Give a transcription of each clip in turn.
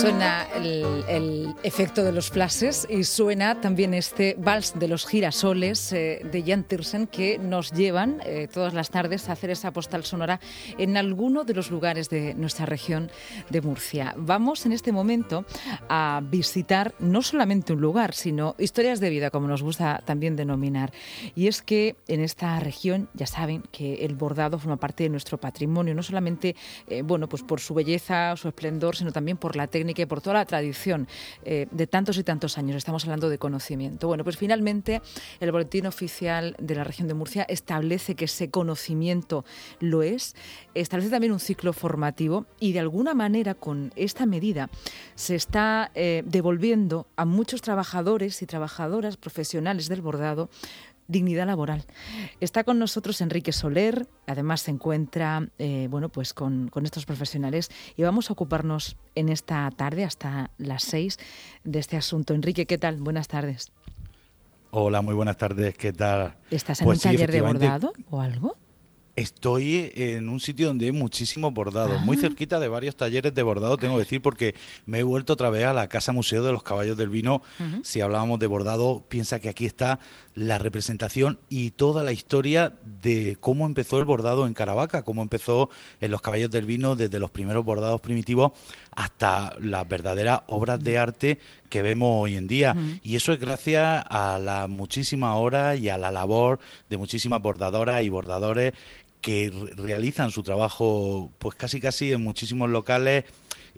Suena el, efecto de los flashes y suena también este vals de los girasoles eh, de Jan Tiersen que nos llevan eh, todas las tardes a hacer esa postal sonora en alguno de los lugares de nuestra región de Murcia. Vamos en este momento a visitar no solamente un lugar, sino historias de vida, como nos gusta también denominar. Y es que en esta región ya saben que el bordado forma parte de nuestro patrimonio, no solamente eh, bueno, pues por su belleza, su esplendor, sino también por la técnica y por toda la tradición eh, de tantos y tantos años. Estamos hablando de conocimiento. Bueno, pues finalmente el Boletín Oficial de la Región de Murcia establece que ese conocimiento lo es, establece también un ciclo formativo y de alguna manera con esta medida se está eh, devolviendo a muchos trabajadores y trabajadoras profesionales del bordado dignidad laboral. Está con nosotros Enrique Soler, además se encuentra eh, bueno, pues con, estos profesionales y vamos a ocuparnos en esta tarde hasta las seis de este asunto. Enrique, ¿qué tal? Buenas tardes. Hola, muy buenas tardes, ¿qué tal? ¿Estás en un pues taller de bordado o algo? Estoy en un sitio donde hay muchísimos bordados, muy ah. cerquita de varios talleres de bordado, tengo que decir, porque me he vuelto otra vez a la Casa Museo de los Caballos del Vino. Si hablábamos de bordado, piensa que aquí está la representación y toda la historia de cómo empezó el bordado en Caravaca, cómo empezó en los Caballos del Vino desde los primeros bordados primitivos hasta las verdaderas obras de arte que vemos hoy en día. Y eso es gracias a la muchísima hora y a la labor de muchísimas bordadoras y bordadores que realizan su trabajo pues casi casi en muchísimos locales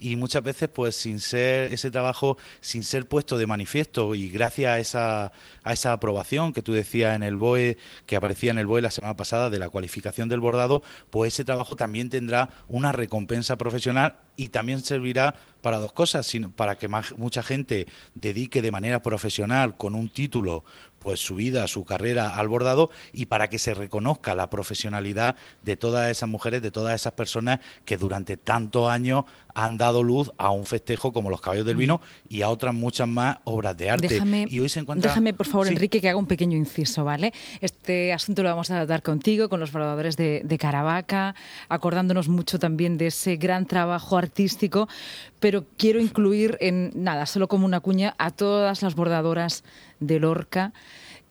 y muchas veces pues sin ser ese trabajo sin ser puesto de manifiesto. Y gracias a esa a esa aprobación que tú decías en el BOE que aparecía en el BOE la semana pasada de la cualificación del bordado pues ese trabajo también tendrá una recompensa profesional y también servirá para dos cosas, sino para que más, mucha gente dedique de manera profesional con un título pues su vida, su carrera al bordado y para que se reconozca la profesionalidad de todas esas mujeres, de todas esas personas que durante tantos años han dado luz a un festejo como los caballos del vino y a otras muchas más obras de arte. Déjame, y hoy se encuentra... déjame por favor, Enrique, que haga un pequeño inciso, ¿vale? Este asunto lo vamos a tratar contigo, con los bordadores de, de Caravaca, acordándonos mucho también de ese gran trabajo artístico, pero quiero incluir en nada, solo como una cuña, a todas las bordadoras de Lorca.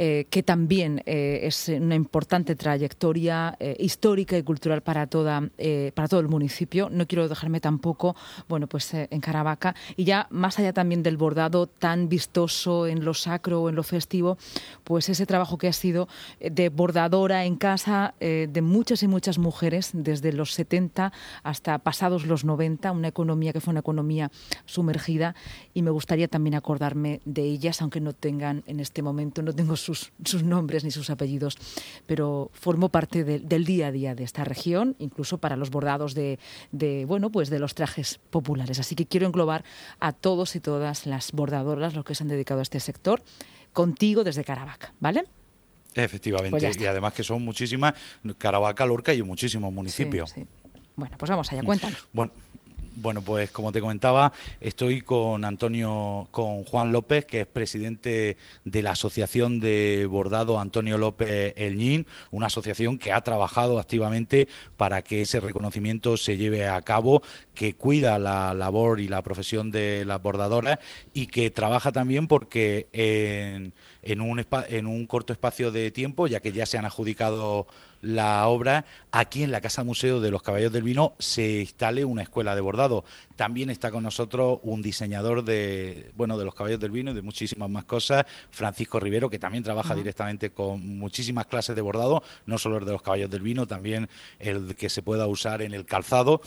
Eh, que también eh, es una importante trayectoria eh, histórica y cultural para, toda, para todo el municipio. No quiero dejarme tampoco, bueno, pues en Caravaca. Y ya más allá también del bordado tan vistoso en lo sacro o en lo festivo, pues ese trabajo que ha sido de bordadora en casa de muchas y muchas mujeres desde los 70 hasta pasados los 90, una economía que fue una economía sumergida y me gustaría también acordarme de ellas, aunque no tengan en este momento, no tengo sus, nombres ni sus apellidos, pero formó parte del día a día de esta región, incluso para los bordados de, bueno, pues de los trajes populares. Así que quiero englobar a todos y todas las bordadoras, los que se han dedicado a este sector, contigo desde Caravaca, ¿vale? Efectivamente, pues y además que son muchísimas, Caravaca, Lorca y muchísimos municipios. Bueno, pues vamos allá, cuéntanos. Bueno, bueno, pues como te comentaba, estoy con Antonio, con Juan López, que es presidente de la Asociación de Bordado Antonio López Elñín, una asociación que ha trabajado activamente para que ese reconocimiento se lleve a cabo, que cuida la labor y la profesión de las bordadoras y que trabaja también porque en, en, un, en un corto espacio de tiempo, ya que ya se han adjudicado la obra, aquí en la Casa Museo de los Caballos del Vino se instale una escuela de bordado. También está con nosotros un diseñador de, bueno, de los Caballos del Vino y de muchísimas más cosas, Francisco Rivero, que también trabaja directamente con muchísimas clases de bordado, no solo el de los Caballos del Vino, también el que se pueda usar en el calzado.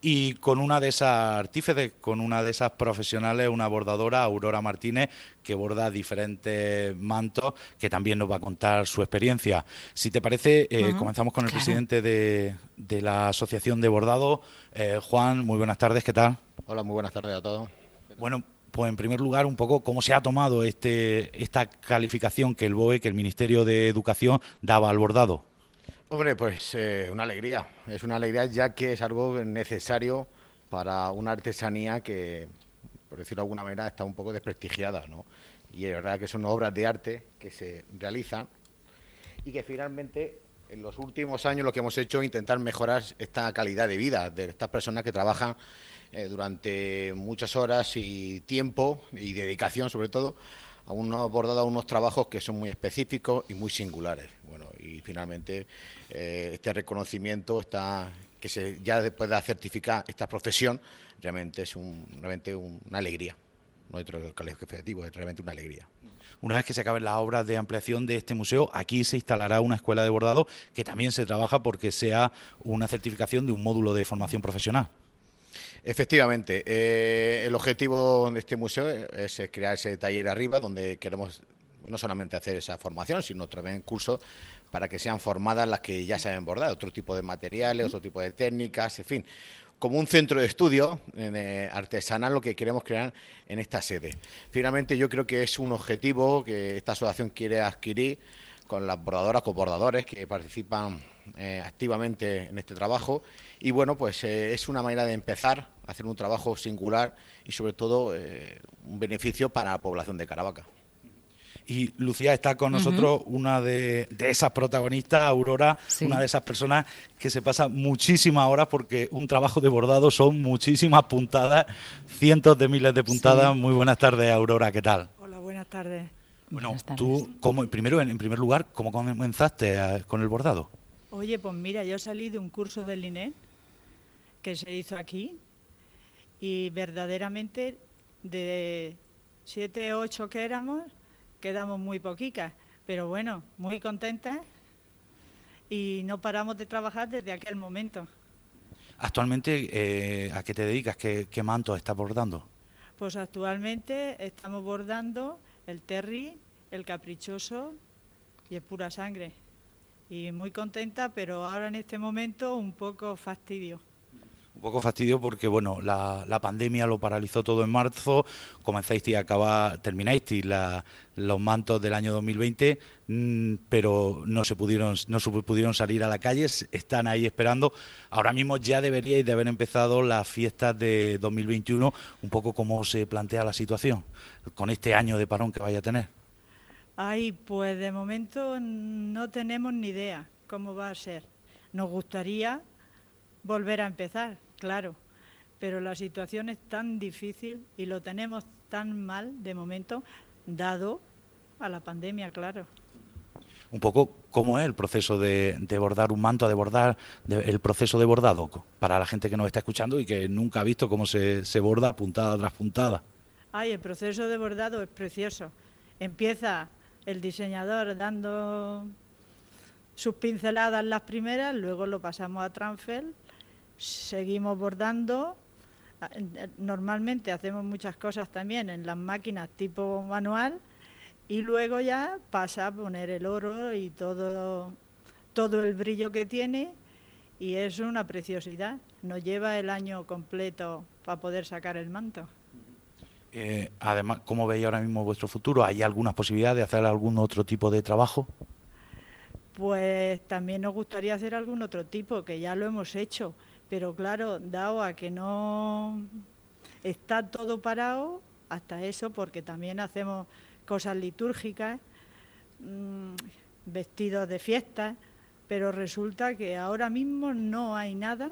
Y con una de esas artífices, con una de esas profesionales, una bordadora, Aurora Martínez, que borda diferentes mantos, que también nos va a contar su experiencia. Si te parece, eh, comenzamos con el presidente de, la Asociación de Bordado. Eh, Juan, muy buenas tardes, ¿qué tal? Hola, muy buenas tardes a todos. Bueno, pues en primer lugar, un poco cómo se ha tomado este, esta calificación que el BOE, que el Ministerio de Educación daba al bordado. Hombre, pues eh, una alegría. Es una alegría ya que es algo necesario para una artesanía que, por decirlo de alguna manera, está un poco desprestigiada, ¿no? Y es verdad que son obras de arte que se realizan y que finalmente en los últimos años lo que hemos hecho es intentar mejorar esta calidad de vida de estas personas que trabajan eh, durante muchas horas y tiempo y dedicación sobre todo a unos bordado a unos trabajos que son muy específicos y muy singulares. Bueno, y finalmente eh, este reconocimiento está que se ya después de certificar esta profesión realmente es un, realmente una alegría. No hay otro calificativo, es realmente una alegría. Una vez que se acaben las obras de ampliación de este museo, aquí se instalará una escuela de bordado que también se trabaja porque sea una certificación de un módulo de formación profesional. Efectivamente, eh, el objetivo de este museo es crear ese taller arriba donde queremos no solamente hacer esa formación, sino también cursos para que sean formadas las que ya saben bordar, otro tipo de materiales, otro tipo de técnicas, en fin, como un centro de estudio eh, artesanal lo que queremos crear en esta sede. Finalmente yo creo que es un objetivo que esta asociación quiere adquirir con las bordadoras, con bordadores que participan eh, activamente en este trabajo y bueno, pues eh, es una manera de empezar a hacer un trabajo singular y sobre todo un beneficio para la población de Caravaca. Y Lucía está con nosotros, una de, esas protagonistas, Aurora, una de esas personas que se pasa muchísimas horas porque un trabajo de bordado son muchísimas puntadas, cientos de miles de puntadas. Muy buenas tardes, Aurora, ¿qué tal? Hola, buenas tardes. Bueno, tú, como, primero, en, primer lugar, ¿cómo comenzaste con el bordado? Oye, pues mira, yo salí de un curso del INE que se hizo aquí y verdaderamente de siete, ocho que éramos, quedamos muy poquitas, pero bueno, muy contentas y no paramos de trabajar desde aquel momento. Actualmente, eh, ¿a qué te dedicas? ¿Qué, ¿Qué manto estás bordando? Pues actualmente estamos bordando el terry, el caprichoso y el pura sangre. Y muy contenta, pero ahora en este momento un poco fastidio un poco fastidio porque bueno la, la, pandemia lo paralizó todo en marzo, comenzáis y acabar, termináis los mantos del año 2020, mm, pero no se pudieron no se pudieron salir a la calle, están ahí esperando. Ahora mismo ya deberíais de haber empezado las fiestas de 2021, un poco como se plantea la situación con este año de parón que vaya a tener. Ay, pues de momento no tenemos ni idea cómo va a ser. Nos gustaría volver a empezar, claro, pero la situación es tan difícil y lo tenemos tan mal de momento, dado a la pandemia, claro. Un poco cómo es el proceso de, bordar un manto, de bordar, el proceso de bordado, para la gente que nos está escuchando y que nunca ha visto cómo se, se borda puntada tras puntada. Ay, el proceso de bordado es precioso. Empieza el diseñador dando sus pinceladas las primeras, luego lo pasamos a transfer seguimos bordando. Normalmente hacemos muchas cosas también en las máquinas tipo manual y luego ya pasa a poner el oro y todo, todo el brillo que tiene y es una preciosidad. Nos lleva el año completo para poder sacar el manto. Eh, además, ¿cómo veis ahora mismo vuestro futuro? ¿Hay alguna posibilidad de hacer algún otro tipo de trabajo? Pues también nos gustaría hacer algún otro tipo, que ya lo hemos hecho. Pero claro, dado a que no está todo parado, hasta eso, porque también hacemos cosas litúrgicas, mm, vestidos de fiesta, pero resulta que ahora mismo no hay nada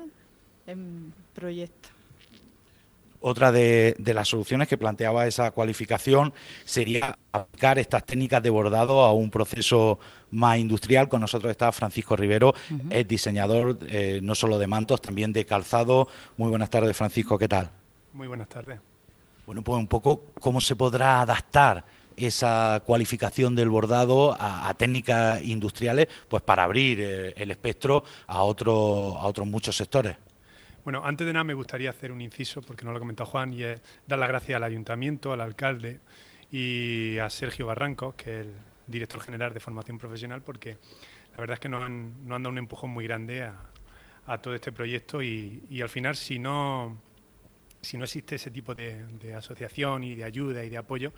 en proyecto. Otra de, las soluciones que planteaba esa cualificación sería aplicar estas técnicas de bordado a un proceso más industrial. Con nosotros está Francisco Rivero, es diseñador eh, no solo de mantos, también de calzado. Muy buenas tardes, Francisco, ¿qué tal? Muy buenas tardes. Bueno, pues un poco cómo se podrá adaptar esa cualificación del bordado a, técnicas industriales, pues para abrir eh, el espectro a, otro, a otros muchos sectores. Bueno, antes de nada me gustaría hacer un inciso, porque no lo ha comentado Juan, y es dar las gracias al ayuntamiento, al alcalde y a Sergio Barranco, que es el director general de formación profesional, porque la verdad es que nos han, dado un empujón muy grande a, todo este proyecto y, al final si no, si no existe ese tipo de, asociación y de ayuda y de apoyo,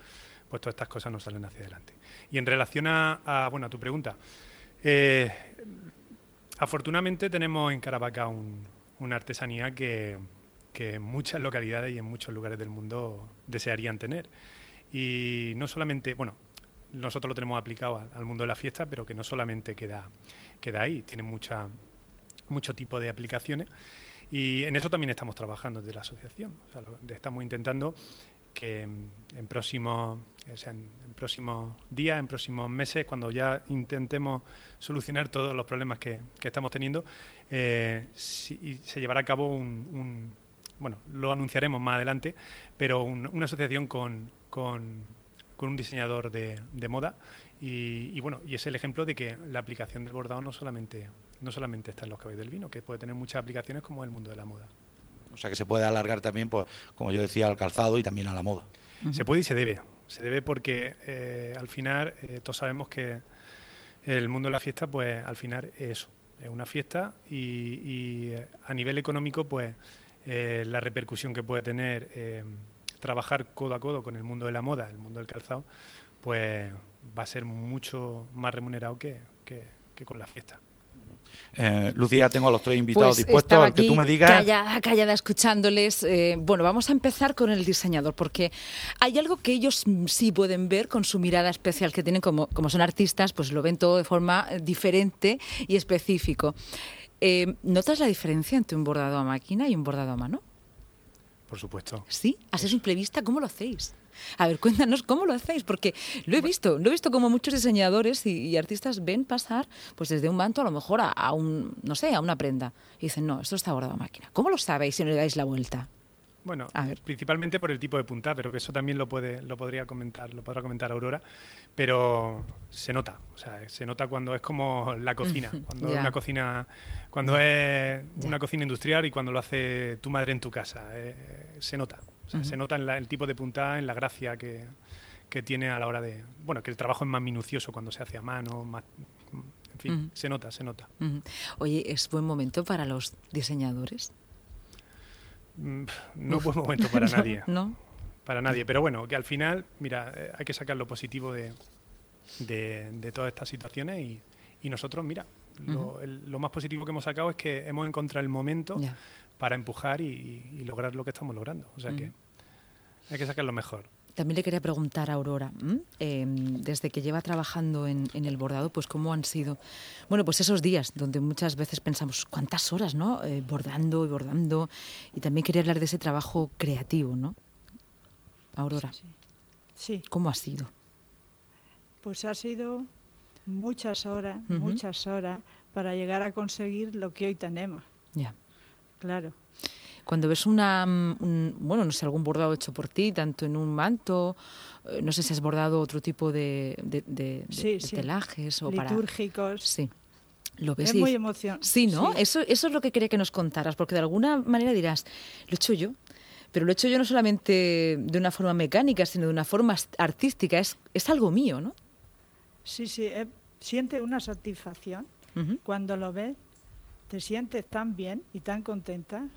pues todas estas cosas no salen hacia adelante. Y en relación a, bueno, a tu pregunta, eh, afortunadamente tenemos en Caravaca un, una artesanía que, en muchas localidades y en muchos lugares del mundo desearían tener. Y no solamente, bueno, nosotros lo tenemos aplicado al, mundo de la fiesta, pero que no solamente queda, queda ahí, tiene mucha, mucho tipo de aplicaciones. Y en eso también estamos trabajando desde la asociación. estamos intentando que en próximos, en, próximos días, en próximos meses, cuando ya intentemos solucionar todos los problemas que, estamos teniendo, eh, se llevará a cabo un, bueno, lo anunciaremos más adelante, pero una asociación con, con, un diseñador de, moda y, bueno, y es el ejemplo de que la aplicación del bordado no solamente, no solamente está en los caballos del vino, que puede tener muchas aplicaciones como el mundo de la moda. O sea que se puede alargar también, pues, como yo decía, al calzado y también a la moda. Se puede y se debe. Se debe porque eh, al final eh, todos sabemos que el mundo de la fiesta, pues al final es eso, es una fiesta y, eh, a nivel económico, pues la repercusión que puede tener trabajar codo a codo con el mundo de la moda, el mundo del calzado, pues va a ser mucho más remunerado que con la fiesta. Eh, Lucía, tengo a los tres invitados pues dispuestos a que tú me digas. Callada, callada, escuchándoles. Eh, bueno, vamos a empezar con el diseñador, porque hay algo que ellos sí pueden ver con su mirada especial que tienen, como, como son artistas, pues lo ven todo de forma eh, diferente y específico. ¿Notas la diferencia entre un bordado a máquina y un bordado a mano? Por supuesto. ¿Sí? A simple vista, ¿cómo lo hacéis? A ver, cuéntanos cómo lo hacéis, porque lo he visto, lo he visto como muchos diseñadores y, artistas ven pasar pues desde un manto a lo mejor a, un, no sé, a una prenda. Y dicen, no, esto está bordado a máquina. ¿Cómo lo sabéis si no le dais la vuelta? Bueno, principalmente por el tipo de punta, pero que eso también lo puede, lo podría comentar, lo podrá comentar Aurora, pero se nota, o sea, se nota cuando es como la cocina, cuando es una cocina, cuando es una cocina industrial y cuando lo hace tu madre en tu casa, eh, se nota. Se nota en el tipo de puntada, en la gracia que, tiene a la hora de... Bueno, que el trabajo es más minucioso cuando se hace a mano, más, en fin, se nota, se nota. Oye, ¿es buen momento para los diseñadores? Mm, no buen momento para nadie. ¿No? Para nadie. Pero bueno, que al final, mira, eh, hay que sacar lo positivo de, de, todas estas situaciones y, nosotros, mira, lo, más positivo que hemos sacado es que hemos encontrado el momento para empujar y, lograr lo que estamos logrando. O sea que hay que sacar lo mejor. También le quería preguntar a Aurora, em, desde que lleva trabajando en, el bordado, pues cómo han sido, bueno, pues esos días donde muchas veces pensamos, ¿cuántas horas, no? Eh, bordando y bordando. Y también quería hablar de ese trabajo creativo, ¿no? Aurora. Sí. ¿Cómo ha sido? Pues ha sido muchas horas, muchas horas para llegar a conseguir lo que hoy tenemos. Ya. Claro. Cuando ves una, mm, bueno, no sé, algún bordado hecho por ti, tanto en un manto, eh, no sé si has bordado otro tipo de, de, telajes o litúrgicos. Sí. Lo ves es muy emocionante. Sí, ¿no? Eso, eso es lo que quería que nos contaras, porque de alguna manera dirás, lo he hecho yo, pero lo he hecho yo no solamente de una forma mecánica, sino de una forma artística, es, es algo mío, ¿no? Sí, sí, eh, siente una satisfacción cuando lo ves te sientes tan bien y tan contenta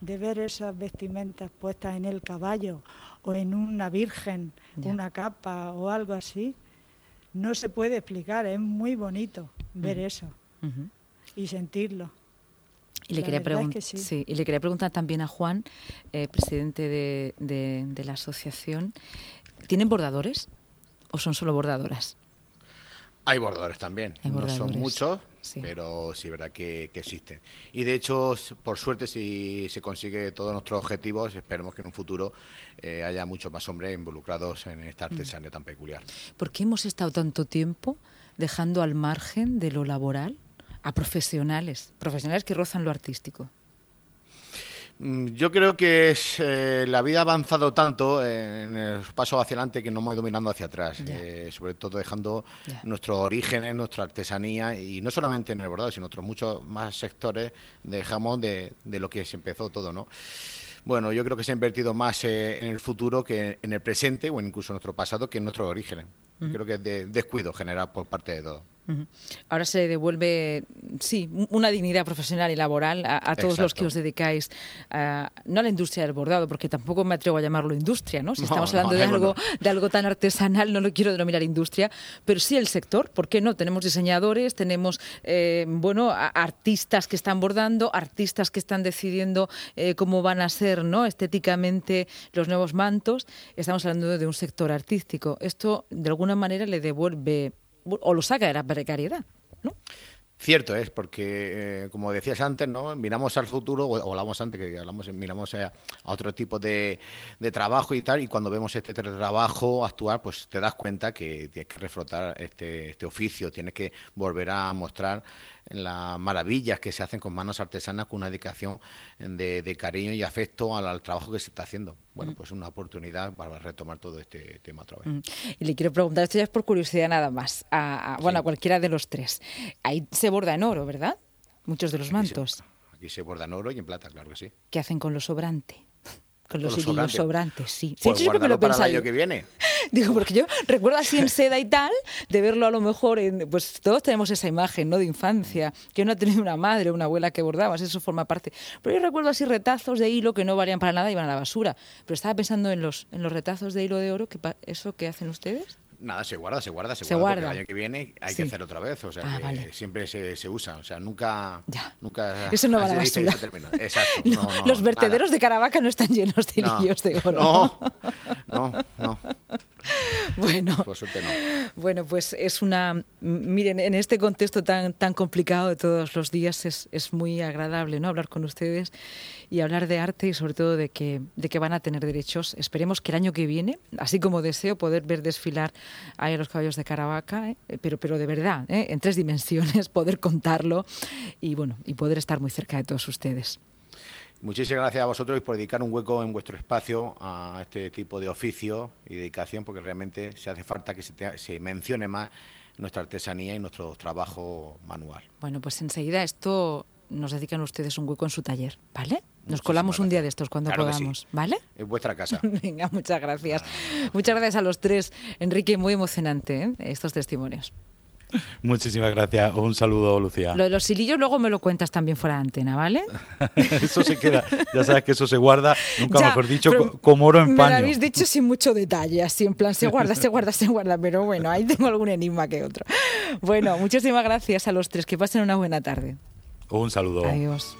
de ver esas vestimentas puestas en el caballo o en una virgen, una capa o algo así. No se puede explicar, es muy bonito ver eso y sentirlo. Y le, quería sí. y le quería preguntar también a Juan, eh, presidente de, la asociación, ¿tienen bordadores o son solo bordadoras? Hay bordadores también, no son muchos, pero sí es verdad que, existen. Y de hecho, por suerte, si se consigue todos nuestros objetivos, esperemos que en un futuro eh, haya muchos más hombres involucrados en esta mm. artesanía tan peculiar. ¿Por qué hemos estado tanto tiempo dejando al margen de lo laboral a profesionales, profesionales que rozan lo artístico? Mm, yo creo que eh, la vida ha avanzado tanto en el paso hacia adelante que no hemos ido mirando hacia atrás, eh, sobre todo dejando nuestros orígenes, nuestra artesanía y no solamente en el bordado, sino en otros muchos más sectores dejamos de, de lo que se empezó todo, ¿no? Bueno, yo creo que se ha invertido más eh, en el futuro que en el presente o incluso en nuestro pasado que en nuestros orígenes. Creo que es de descuido general por parte de todos. Ahora se devuelve, sí, una dignidad profesional y laboral a, todos los que os dedicáis, no a la industria del bordado, porque tampoco me atrevo a llamarlo industria, ¿no? Si estamos hablando de, algo, de algo tan artesanal, no lo quiero denominar industria, pero sí el sector, ¿por qué no? Tenemos diseñadores, tenemos, eh, bueno, artistas que están bordando, artistas que están decidiendo eh, cómo van a ser, ¿no? Estéticamente los nuevos mantos. Estamos hablando de un sector artístico. Esto, de alguna manera, le devuelve o lo saca de la precariedad, ¿no? Cierto es, porque eh, como decías antes, ¿no? miramos al futuro, o, hablamos antes, que hablamos, miramos a, otro tipo de, de, trabajo y tal, y cuando vemos este trabajo actuar, pues te das cuenta que tienes que reflotar este, este oficio, tienes que volver a mostrar las maravillas que se hacen con manos artesanas con una dedicación de, cariño y afecto al, trabajo que se está haciendo. Bueno, mm. pues una oportunidad para retomar todo este tema otra vez. Mm. Y le quiero preguntar, esto ya es por curiosidad nada más, a, bueno, a cualquiera de los tres. Ahí se borda en oro, ¿verdad? Muchos de los mantos. aquí se borda en oro y en plata, claro que sí. ¿Qué hacen con lo sobrante? Con los, los sobrantes. sí. Pues sí, lo para el año que viene. Digo, porque yo recuerdo así en seda y tal, de verlo a lo mejor, en, pues todos tenemos esa imagen, ¿no? De infancia, que uno ha tenido una madre, una abuela que bordaba, eso forma parte. Pero yo recuerdo así retazos de hilo que no valían para nada, y iban a la basura. Pero estaba pensando en los, en los retazos de hilo de oro, que ¿eso qué hacen ustedes? Nada, se guarda, se guarda, se, guarda. El año que viene hay que hacer otra vez. O sea, ah, siempre se, se, usa. O sea, nunca. nunca Eso no va a la basura. Exacto. los vertederos de Caravaca no están llenos de hilillos de oro. No, no, no. Bueno, bueno, pues es una. Miren, en este contexto tan, tan complicado de todos los días es, es muy agradable ¿no? hablar con ustedes y hablar de arte y sobre todo de que, de que van a tener derechos. Esperemos que el año que viene, así como deseo poder ver desfilar a los caballos de Caravaca, ¿eh? pero, pero de verdad, ¿eh? en tres dimensiones, poder contarlo y, bueno, y poder estar muy cerca de todos ustedes. Muchísimas gracias a vosotros por dedicar un hueco en vuestro espacio a este tipo de oficio y dedicación, porque realmente se hace falta que se, se mencione más nuestra artesanía y nuestro trabajo manual. Bueno, pues enseguida esto nos dedican ustedes un hueco en su taller, ¿vale? Nos colamos un día de estos cuando podamos, ¿vale? En vuestra casa. Venga, muchas gracias. Muchas gracias a los tres. Enrique, muy emocionante ¿eh? estos testimonios. Muchísimas gracias. Un saludo, Lucía. Lo de los hilillos luego me lo cuentas también fuera de antena, ¿vale? eso se queda. Ya sabes que eso se guarda, nunca mejor dicho, como oro en paño. Me lo habéis dicho sin mucho detalle, así en plan, se guarda, se guarda, se guarda. Pero bueno, ahí tengo algún enigma que otro. Bueno, muchísimas gracias a los tres. Que pasen una buena tarde. Un saludo. Adiós.